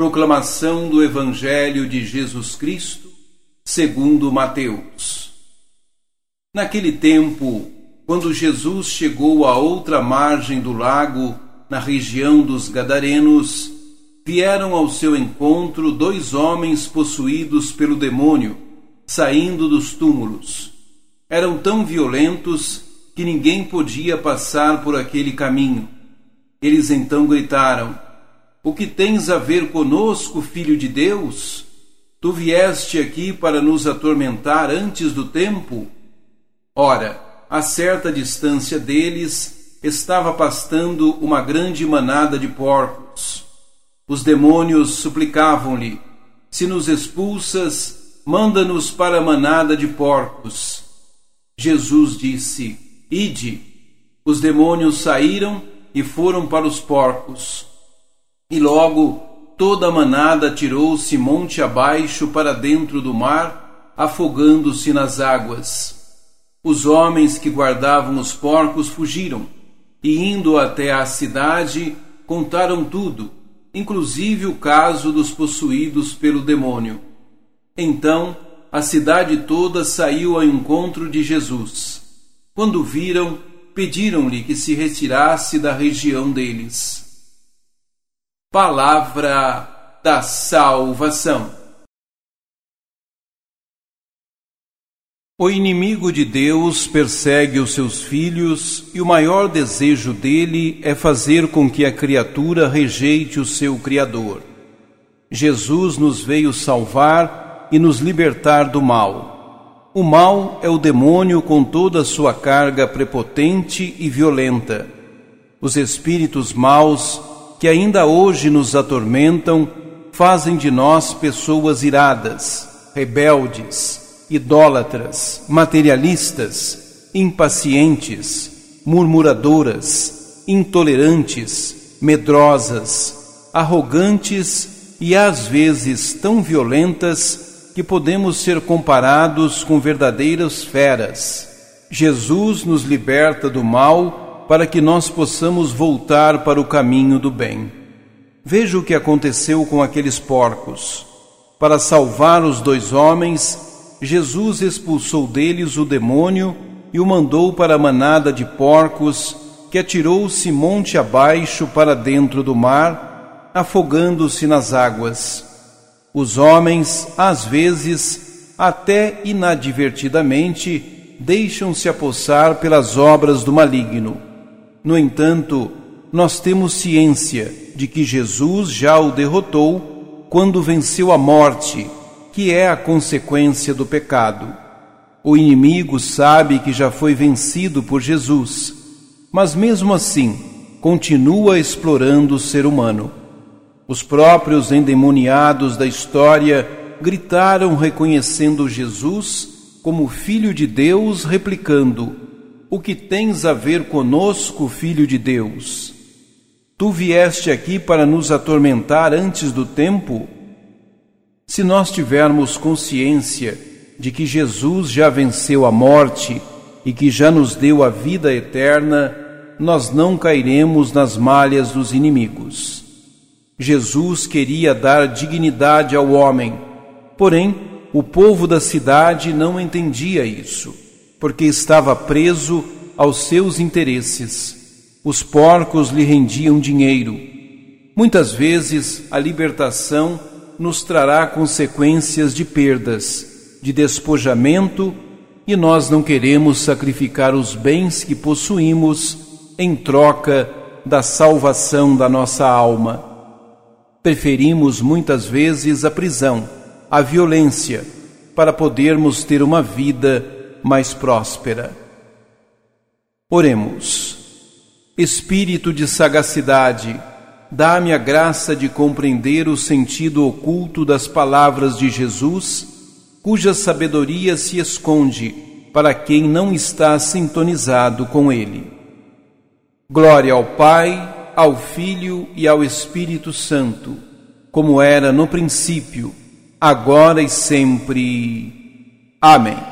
Proclamação do Evangelho de Jesus Cristo, segundo Mateus. Naquele tempo, quando Jesus chegou à outra margem do lago, na região dos Gadarenos, vieram ao seu encontro dois homens possuídos pelo demônio, saindo dos túmulos. Eram tão violentos que ninguém podia passar por aquele caminho. Eles então gritaram: o que tens a ver conosco, filho de Deus? Tu vieste aqui para nos atormentar antes do tempo? Ora, a certa distância deles estava pastando uma grande manada de porcos. Os demônios suplicavam-lhe: Se nos expulsas, manda-nos para a manada de porcos. Jesus disse: Ide. Os demônios saíram e foram para os porcos. E logo toda a manada tirou-se monte abaixo para dentro do mar, afogando-se nas águas. Os homens que guardavam os porcos fugiram, e indo até a cidade, contaram tudo, inclusive o caso dos possuídos pelo demônio. Então a cidade toda saiu ao encontro de Jesus. Quando viram, pediram-lhe que se retirasse da região deles. Palavra da salvação. O inimigo de Deus persegue os seus filhos e o maior desejo dele é fazer com que a criatura rejeite o seu Criador. Jesus nos veio salvar e nos libertar do mal. O mal é o demônio com toda a sua carga prepotente e violenta. Os espíritos maus que ainda hoje nos atormentam fazem de nós pessoas iradas, rebeldes, idólatras, materialistas, impacientes, murmuradoras, intolerantes, medrosas, arrogantes e às vezes tão violentas que podemos ser comparados com verdadeiras feras. Jesus nos liberta do mal para que nós possamos voltar para o caminho do bem. Veja o que aconteceu com aqueles porcos. Para salvar os dois homens, Jesus expulsou deles o demônio e o mandou para a manada de porcos, que atirou-se monte abaixo para dentro do mar, afogando-se nas águas. Os homens, às vezes, até inadvertidamente, deixam-se apossar pelas obras do maligno no entanto, nós temos ciência de que Jesus já o derrotou quando venceu a morte, que é a consequência do pecado. O inimigo sabe que já foi vencido por Jesus, mas mesmo assim continua explorando o ser humano. Os próprios endemoniados da história gritaram reconhecendo Jesus como Filho de Deus, replicando: o que tens a ver conosco, filho de Deus? Tu vieste aqui para nos atormentar antes do tempo? Se nós tivermos consciência de que Jesus já venceu a morte e que já nos deu a vida eterna, nós não cairemos nas malhas dos inimigos. Jesus queria dar dignidade ao homem, porém, o povo da cidade não entendia isso porque estava preso aos seus interesses. Os porcos lhe rendiam dinheiro. Muitas vezes a libertação nos trará consequências de perdas, de despojamento, e nós não queremos sacrificar os bens que possuímos em troca da salvação da nossa alma. Preferimos muitas vezes a prisão, a violência, para podermos ter uma vida mais próspera. Oremos. Espírito de sagacidade, dá-me a graça de compreender o sentido oculto das palavras de Jesus, cuja sabedoria se esconde para quem não está sintonizado com ele. Glória ao Pai, ao Filho e ao Espírito Santo, como era no princípio, agora e sempre. Amém.